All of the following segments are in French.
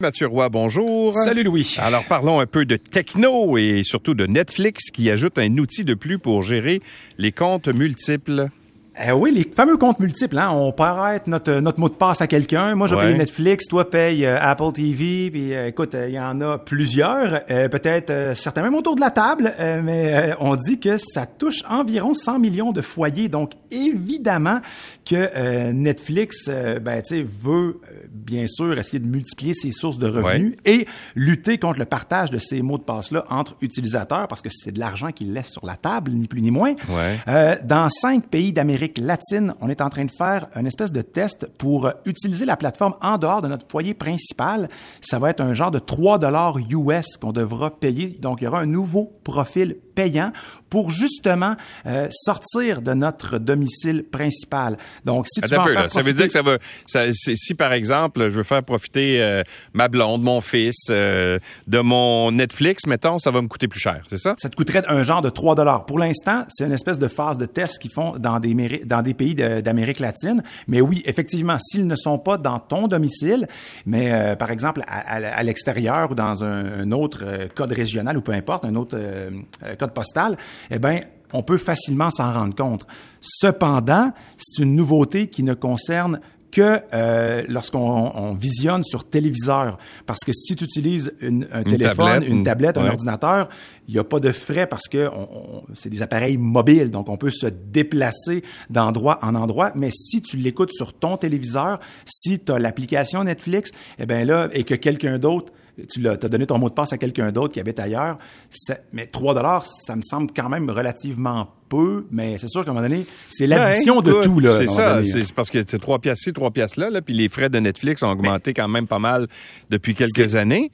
Mathieu Roy, bonjour. Salut Louis. Alors parlons un peu de techno et surtout de Netflix qui ajoute un outil de plus pour gérer les comptes multiples. Eh oui, les fameux comptes multiples. Hein? On être notre, notre mot de passe à quelqu'un. Moi, je paye Netflix, toi paye euh, Apple TV. Puis euh, écoute, euh, il y en a plusieurs, peut-être certains même autour de la table, mais on dit que ça touche environ 100 millions de foyers. Donc évidemment que Netflix, ben tu sais, veut bien sûr essayer de multiplier ses sources de revenus et lutter contre le partage de ces mots de passe-là entre utilisateurs, parce que c'est de l'argent qu'ils laissent sur la table, ni plus ni moins. dans cinq pays d'Amérique latine, on est en train de faire une espèce de test pour utiliser la plateforme en dehors de notre foyer principal. Ça va être un genre de 3 dollars US qu'on devra payer. Donc, il y aura un nouveau profil pour justement euh, sortir de notre domicile principal. Donc, si tu veux profiter... ça veut dire que ça va, si par exemple, je veux faire profiter euh, ma blonde, mon fils, euh, de mon Netflix, mettons, ça va me coûter plus cher, c'est ça? Ça te coûterait un genre de 3 dollars. Pour l'instant, c'est une espèce de phase de test qu'ils font dans des, dans des pays d'Amérique latine. Mais oui, effectivement, s'ils ne sont pas dans ton domicile, mais par exemple à, l'extérieur ou dans un, autre code régional ou peu importe, un autre code postale, eh bien, on peut facilement s'en rendre compte. Cependant, c'est une nouveauté qui ne concerne que euh, lorsqu'on visionne sur téléviseur. Parce que si tu utilises un téléphone, une tablette, un ordinateur, il n'y a pas de frais parce que c'est des appareils mobiles, donc on peut se déplacer d'endroit en endroit. Mais si tu l'écoutes sur ton téléviseur, si tu as l'application Netflix, eh bien là, et que quelqu'un d'autre tu as, donné ton mot de passe à quelqu'un d'autre qui habite ailleurs. Mais 3 dollars, ça me semble quand même relativement peu, mais c'est sûr qu'à un moment donné, c'est l'addition de tout. là. C'est ça, c'est parce que c'est 3 piastres ci, 3 piastres là, là, puis les frais de Netflix ont augmenté quand même pas mal depuis quelques années.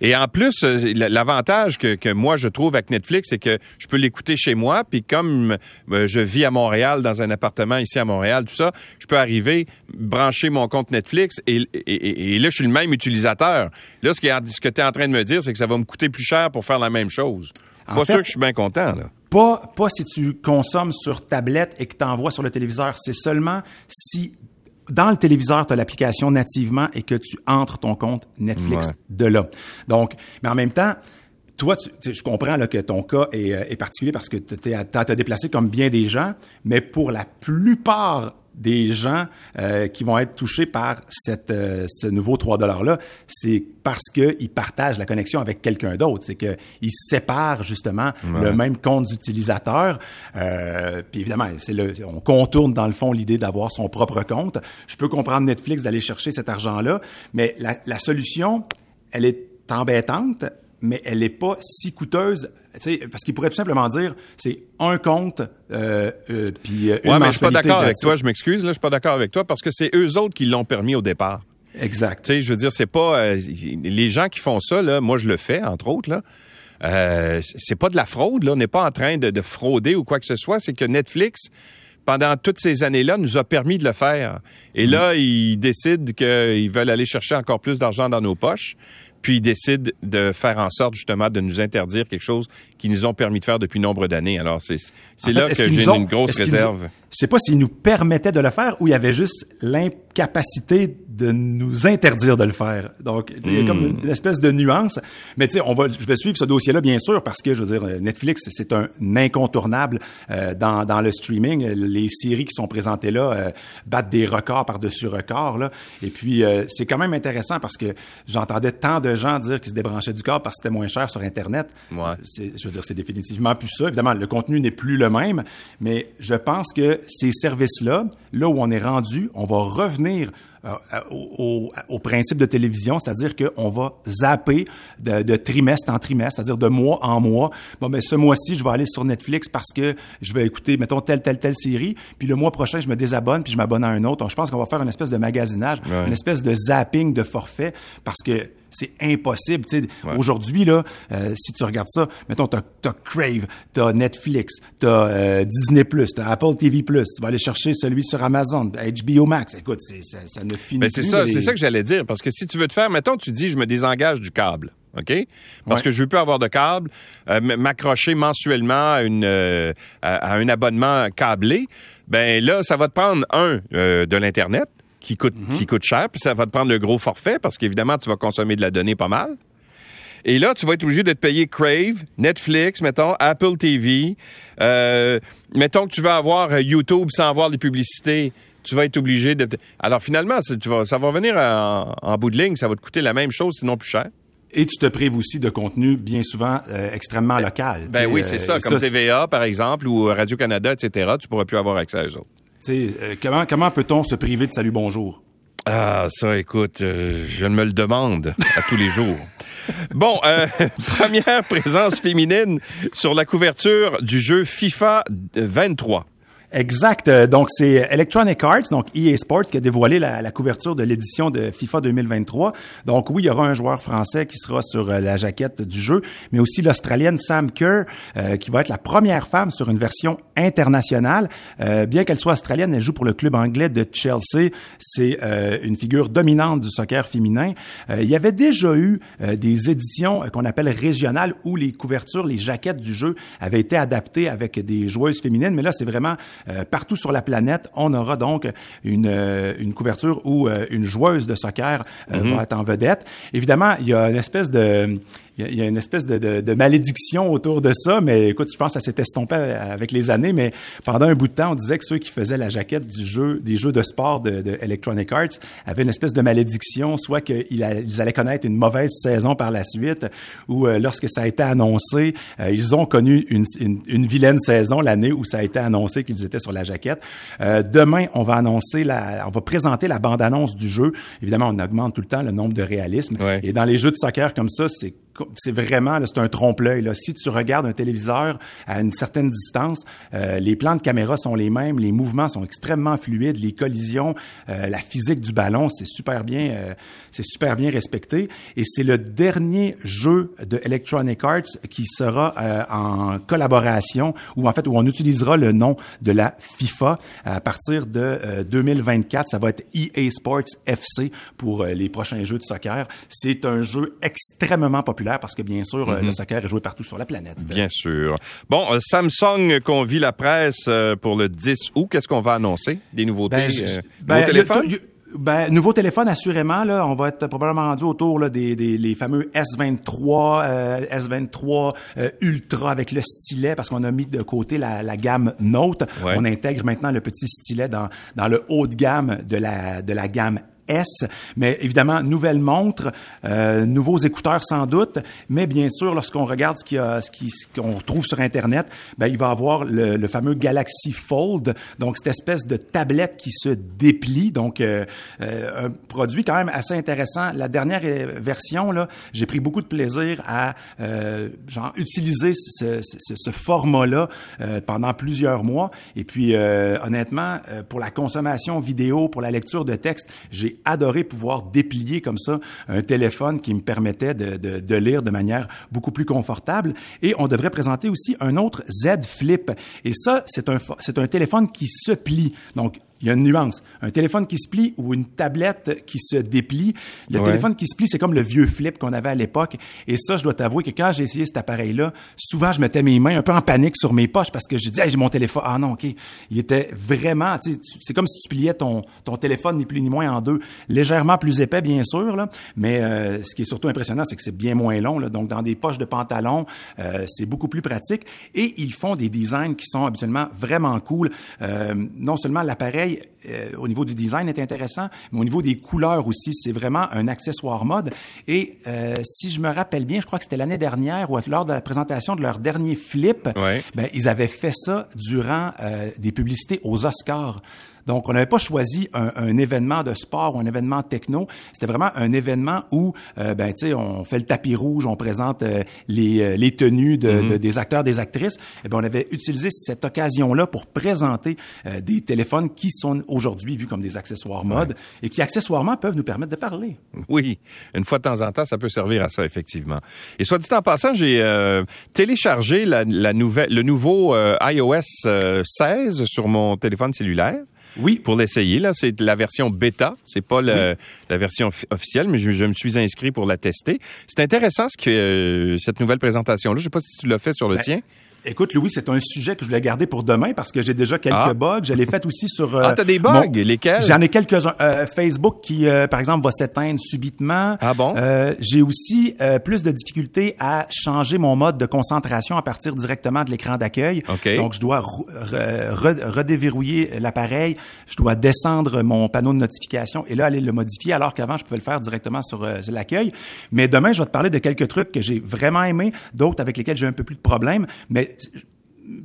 Et en plus, euh, l'avantage que, que, moi je trouve avec Netflix, c'est que je peux l'écouter chez moi, puis comme euh, je vis à Montréal, dans un appartement ici à Montréal, tout ça, je peux arriver, brancher mon compte Netflix, et, et, et là, je suis le même utilisateur. Là, ce, ce que tu es en train de me dire, c'est que ça va me coûter plus cher pour faire la même chose. pas sûr que je suis bien content, là. Pas, pas si tu consommes sur tablette et que tu envoies sur le téléviseur. C'est seulement si dans le téléviseur, tu as l'application nativement et que tu entres ton compte Netflix de là. Donc, mais en même temps, toi, tu, je comprends là, que ton cas est, euh, est particulier parce que tu as, te déplacé comme bien des gens, mais pour la plupart des gens euh, qui vont être touchés par cette, euh, ce nouveau 3 $-là, c'est parce qu'ils partagent la connexion avec quelqu'un d'autre. C'est qu'ils séparent justement le même compte d'utilisateur. Euh, puis évidemment, c'est le, on contourne dans le fond l'idée d'avoir son propre compte. Je peux comprendre Netflix d'aller chercher cet argent-là, mais la, la solution, elle est embêtante mais elle n'est pas si coûteuse, parce qu'il pourrait tout simplement dire, c'est un compte, euh, euh, puis euh, une ouais, mais je suis pas d'accord avec toi, je m'excuse, là, je suis pas d'accord avec toi, parce que c'est eux autres qui l'ont permis au départ. Exact. Tu sais, je veux dire, c'est pas... Euh, les gens qui font ça, là, moi, je le fais, entre autres, là, euh, c'est pas de la fraude, là, on n'est pas en train de, de frauder ou quoi que ce soit, c'est que Netflix pendant toutes ces années-là, nous a permis de le faire. Et là, mm. ils décident qu'ils veulent aller chercher encore plus d'argent dans nos poches puis ils décident de faire en sorte justement de nous interdire quelque chose qu'ils nous ont permis de faire depuis nombre d'années. Alors c'est là que j'ai une grosse réserve. Je sais pas s'ils nous permettaient de le faire ou il y avait juste l'incapacité de nous interdire de le faire. Donc, il y a comme hmm. une, espèce de nuance. Mais tu sais, on va, je vais suivre ce dossier-là, bien sûr, parce que, je veux dire, Netflix, c'est un incontournable euh, dans, dans le streaming. Les séries qui sont présentées là euh, battent des records par-dessus records. Là. Et puis, euh, c'est quand même intéressant parce que j'entendais tant de gens dire qu'ils se débranchaient du corps parce que c'était moins cher sur Internet. Ouais. Je veux dire, c'est définitivement plus ça. Évidemment, le contenu n'est plus le même, mais je pense que ces services-là, là où on est rendu, on va revenir au, au, principe de télévision, c'est-à-dire qu'on va zapper de, de, trimestre en trimestre, c'est-à-dire de mois en mois. Bon, mais ce mois-ci, je vais aller sur Netflix parce que je vais écouter, mettons, telle, telle, telle série, puis le mois prochain, je me désabonne, puis je m'abonne à un autre. Donc, je pense qu'on va faire une espèce de magasinage, une espèce de zapping de forfait, parce que c'est impossible. Aujourd'hui, là, euh, si tu regardes ça, mettons, t'as as Crave, t'as Netflix, t'as euh, Disney+, t'as Apple TV+, tu vas aller chercher celui sur Amazon, HBO Max. Écoute, ça, ça ne finit Mais c'est ça, c'est ça que j'allais dire, parce que si tu veux te faire, mettons, tu dis, je me désengage du câble. OK? Parce que je veux plus avoir de câble, euh, m'accrocher mensuellement à, une, à, un abonnement câblé. Ben là, ça va te prendre un de l'internet qui coûte, qui coûte cher, puis ça va te prendre le gros forfait parce qu'évidemment, tu vas consommer de la donnée pas mal. Et là, tu vas être obligé de te payer Crave, Netflix, mettons, Apple TV. Euh, mettons que tu vas avoir euh, YouTube sans avoir les publicités. Tu vas être obligé de... Alors finalement, ça, tu vas, ça va venir en, en bout de ligne, ça va te coûter la même chose, sinon plus cher. Et tu te prives aussi de contenu bien souvent euh, extrêmement local. Ben Tu sais, oui, euh, c'est ça. et Comme TVA, par exemple, ou Radio-Canada, etc., tu pourras plus avoir accès à eux autres. euh, comment comment peut-on se priver de Salut Bonjour? Ah, ça, écoute, euh, je me le demande à tous les jours. Bon, euh, première présence féminine sur la couverture du jeu FIFA 23. Exact. Euh, Donc, c'est Electronic Arts, donc EA Sports, qui a dévoilé la, couverture de l'édition de FIFA 2023. Donc, oui, il y aura un joueur français qui sera sur euh, la jaquette du jeu, mais aussi l'Australienne Sam Kerr, euh, qui va être la première femme sur une version internationale. Euh, bien qu'elle soit australienne, elle joue pour le club anglais de Chelsea. C'est euh, une figure dominante du soccer féminin. Euh, il y avait déjà eu euh, des éditions euh, qu'on appelle régionales où les couvertures, les jaquettes du jeu avaient été adaptées avec des joueuses féminines, mais là, c'est vraiment euh, partout sur la planète. On aura donc une, euh, une couverture où euh, une joueuse de soccer euh, va être en vedette. Évidemment, il y a une espèce de il y y a une espèce de, de- de malédiction autour de ça, mais écoute, je pense que ça s'est estompé avec les années, mais pendant un bout de temps, on disait que ceux qui faisaient la jaquette du jeu, des jeux de sport de, de Electronic Arts avaient une espèce de malédiction, soit qu'ils allaient connaître une mauvaise saison par la suite, ou euh, lorsque ça a été annoncé, euh, ils ont connu une, une- une vilaine saison l'année où ça a été annoncé qu'ils étaient sur la jaquette. Euh, demain, on va annoncer la, on va présenter la bande-annonce du jeu. Évidemment, on augmente tout le temps le nombre de réalisme. Ouais. Et dans les jeux de soccer comme ça, c'est c'est vraiment c'est un trompe-l'œil. Si tu regardes un téléviseur à une certaine distance, euh, les plans de caméra sont les mêmes, les mouvements sont extrêmement fluides, les collisions, euh, la physique du ballon, c'est super bien, euh, c'est super bien respecté. Et c'est le dernier jeu de Electronic Arts qui sera euh, en collaboration ou en fait où on utilisera le nom de la FIFA à partir de euh, 2024. Ça va être EA Sports FC pour euh, les prochains jeux de soccer. C'est un jeu extrêmement populaire parce que bien sûr euh, le soccer est joué partout sur la planète. Bien sûr. Bon, euh, Samsung convie la presse euh, pour le 10 août. Qu'est-ce qu'on va annoncer? Des nouveautés? Ben, je- ben, nouveaux téléphones? le- Ben, nouveau téléphone, assurément, là, on va être probablement rendu autour là, des, des les fameux S23, euh, S23 euh, Ultra avec le stylet, parce qu'on a mis de côté la, la gamme Note. Ouais. On intègre maintenant le petit stylet dans, dans le haut de gamme de la, de la gamme S, mais évidemment, nouvelle montre, euh, nouveaux écouteurs sans doute, mais bien sûr, lorsqu'on regarde ce a- ce qui- ce qu'on trouve sur Internet, ben, il va avoir le, le fameux Galaxy Fold, donc cette espèce de tablette qui se déplie, donc euh, euh, un produit quand même assez intéressant. La dernière euh, version, là, j'ai pris beaucoup de plaisir à euh, genre utiliser ce, ce- ce format-là euh, pendant plusieurs mois, et puis honnêtement, pour la consommation vidéo, pour la lecture de texte, j'ai adoré pouvoir déplier comme ça un téléphone qui me permettait de, lire de manière beaucoup plus confortable. Et on devrait présenter aussi un autre Z Flip. Et ça, c'est un, c'est un téléphone qui se plie. Donc, il y a une nuance. Un téléphone qui se plie ou une tablette qui se déplie. Le Ouais. téléphone qui se plie, c'est comme le vieux flip qu'on avait à l'époque. Et ça, je dois t'avouer que quand j'ai essayé cet appareil-là, souvent, je mettais mes mains un peu en panique sur mes poches parce que j'ai dit, hey, j'ai mon téléphone. Ah non, OK. Il était vraiment, c'est comme si tu pliais ton, ton téléphone ni plus ni moins en deux. Légèrement plus épais, bien sûr, là. Mais euh, ce qui est surtout impressionnant, c'est que c'est bien moins long, là. Donc, dans des poches de pantalon, euh, c'est beaucoup plus pratique. Et ils font des designs qui sont habituellement vraiment cool. Euh, non seulement l'appareil, euh, au niveau du design est intéressant, mais au niveau des couleurs aussi, c'est vraiment un accessoire mode. Et euh, si je me rappelle bien, je crois que c'était l'année dernière ou lors de la présentation de leur dernier flip, Ouais. ben, ils avaient fait ça durant euh, des publicités aux Oscars. Donc, on n'avait pas choisi un, un événement de sport ou un événement techno. C'était vraiment un événement où, euh, ben, tu sais, on fait le tapis rouge, on présente euh, les, euh, les tenues de, de- des acteurs, des actrices. Et ben, on avait utilisé cette occasion-là pour présenter euh, des téléphones qui sont aujourd'hui vus comme des accessoires mode et qui, accessoirement, peuvent nous permettre de parler. Oui, une fois de temps en temps, ça peut servir à ça, effectivement. Et soit dit en passant, j'ai euh, téléchargé la, la nouvelle, le nouveau euh, iOS euh, 16 sur mon téléphone cellulaire. Oui. Pour l'essayer, là, c'est la version bêta, c'est pas le- la version offi- officielle, mais je, je me suis inscrit pour la tester. C'est intéressant ce que euh, cette nouvelle présentation-là. Je sais pas si tu l'as fait sur le Ben, tien. Écoute, Louis, c'est un sujet que je voulais garder pour demain parce que j'ai déjà quelques Ah. bugs. Je l'ai fait aussi sur... euh, Ah, t'as des bugs? mon- Lesquels? J'en ai quelques-uns. Euh, Facebook qui, euh, par exemple, va s'éteindre subitement. Ah bon? Euh, j'ai aussi euh, plus de difficultés à changer mon mode de concentration à partir directement de l'écran d'accueil. OK. Donc, je dois re- re- re- redéverrouiller l'appareil. Je dois descendre mon panneau de notification et là, aller le modifier alors qu'avant, je pouvais le faire directement sur, euh, sur l'accueil. Mais demain, je vais te parler de quelques trucs que j'ai vraiment aimés, d'autres avec lesquels j'ai un peu plus de problèmes. Mais it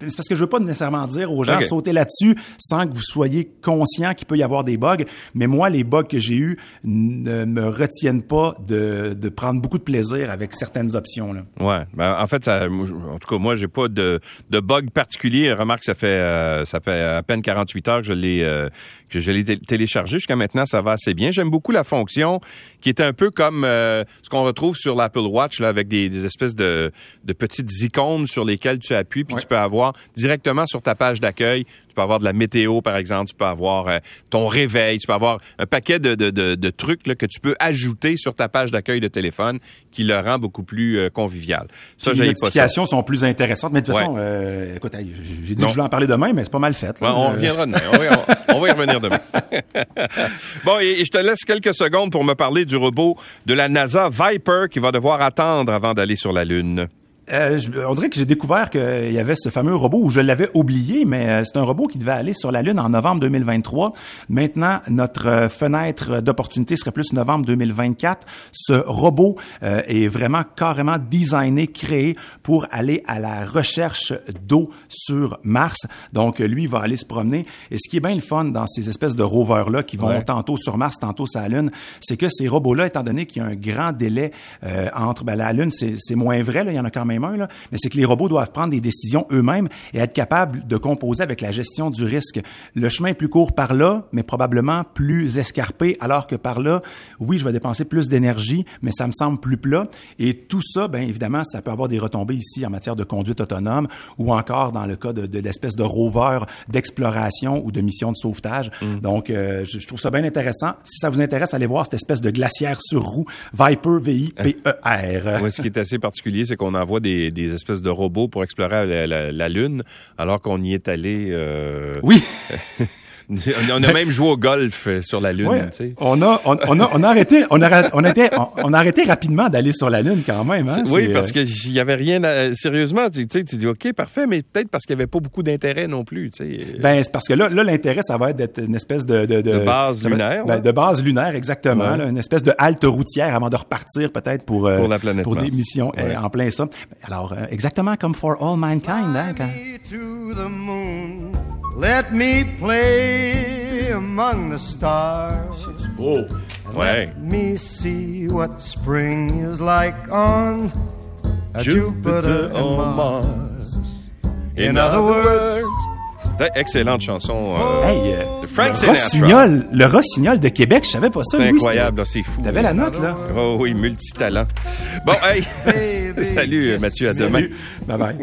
c'est parce que je veux pas nécessairement dire aux gens Ok. sauter là-dessus sans que vous soyez conscient qu'il peut y avoir des bugs. Mais moi, les bugs que j'ai eus ne me retiennent pas de, de prendre beaucoup de plaisir avec certaines options. Là. Ouais. Ben, en fait, ça, en tout cas, moi, j'ai pas de, de bug particulier. Remarque, ça fait euh, ça fait à peine 48 heures que je l'ai euh, que je l'ai té- téléchargé. Jusqu'à maintenant, ça va assez bien. J'aime beaucoup la fonction qui est un peu comme euh, ce qu'on retrouve sur l'Apple Watch là, avec des, des espèces de, de petites icônes sur lesquelles tu appuies, puis Ouais. tu peux avoir directement sur ta page d'accueil. Tu peux avoir de la météo, par exemple. Tu peux avoir euh, ton réveil. Tu peux avoir un paquet de, de, de, de trucs là, que tu peux ajouter sur ta page d'accueil de téléphone qui le rend beaucoup plus euh, convivial. Ça, les j'aille pas ça. notifications sont plus intéressantes. Mais de toute Ouais. façon, euh, écoute, j'ai j'ai dit Non. que je voulais en parler demain, mais c'est pas mal fait. Là. on reviendra demain. On va, y- on va y revenir demain. bon, et, et je te laisse quelques secondes pour me parler du robot de la NASA Viper qui va devoir attendre avant d'aller sur la Lune. Euh, je- on dirait que j'ai découvert qu'il y avait ce fameux robot où je l'avais oublié, mais euh, c'est un robot qui devait aller sur la Lune en novembre 2023. Maintenant, notre euh, fenêtre d'opportunité serait plus novembre 2024. Ce robot euh, est vraiment carrément designé, créé pour aller à la recherche d'eau sur Mars. Donc, lui, il va aller se promener. Et ce qui est bien le fun dans ces espèces de rovers-là qui vont Ouais. tantôt sur Mars, tantôt sur la Lune, c'est que ces robots-là, étant donné qu'il y a un grand délai euh, entre ben, la Lune, c'est c'est moins vrai, là, il y en a quand même un, là, mais c'est que les robots doivent prendre des décisions eux-mêmes et être capables de composer avec la gestion du risque. Le chemin est plus court par là, mais probablement plus escarpé, alors que par là, oui, je vais dépenser plus d'énergie, mais ça me semble plus plat. Et tout ça, bien évidemment, ça peut avoir des retombées ici en matière de conduite autonome ou encore dans le cas de, de l'espèce de rover d'exploration ou de mission de sauvetage. Donc, euh, je, je trouve ça bien intéressant. Si ça vous intéresse, allez voir cette espèce de glacière sur roue, Viper, V-I-P-E-R. Ouais, ce qui est assez particulier, c'est qu'on envoie des, des espèces de robots pour explorer la, la- la Lune, alors qu'on y est allé. euh, Oui, on a même joué au golf euh, sur la Lune. ouais. tu sais. on a, on, on a, on a arrêté, on a, on a été, on, on a arrêté rapidement d'aller sur la Lune quand même. Hein? Oui, C'est, parce euh, qu'il y avait rien. à- sérieusement, tu, tu sais, tu dis OK, parfait, mais peut-être parce qu'il n'y avait pas beaucoup d'intérêt non plus. Tu sais. Ben, c'est parce que là, là l'intérêt, ça va être d'être une espèce de... De, De base va être- lunaire, ben, de base lunaire, exactement. Ouais. là, une espèce de halte routière avant de repartir peut-être pour... euh, Pour la planète Pour des missions euh, en plein ça. Alors, euh, exactement comme For All Mankind. Hein, quand- Let me play among the stars. ouais. Let me see what spring is like on a Jupiter, and Mars. In other words, Excellente chanson. euh, Hey, euh, de Frank le Sinatra. rossignol, le rossignol de Québec, je savais pas ça. C'est incroyable, c'est fou. T'avais la note, là? Oh oui, multitalent. Bon, hey, salut Mathieu, à demain. Bye bye.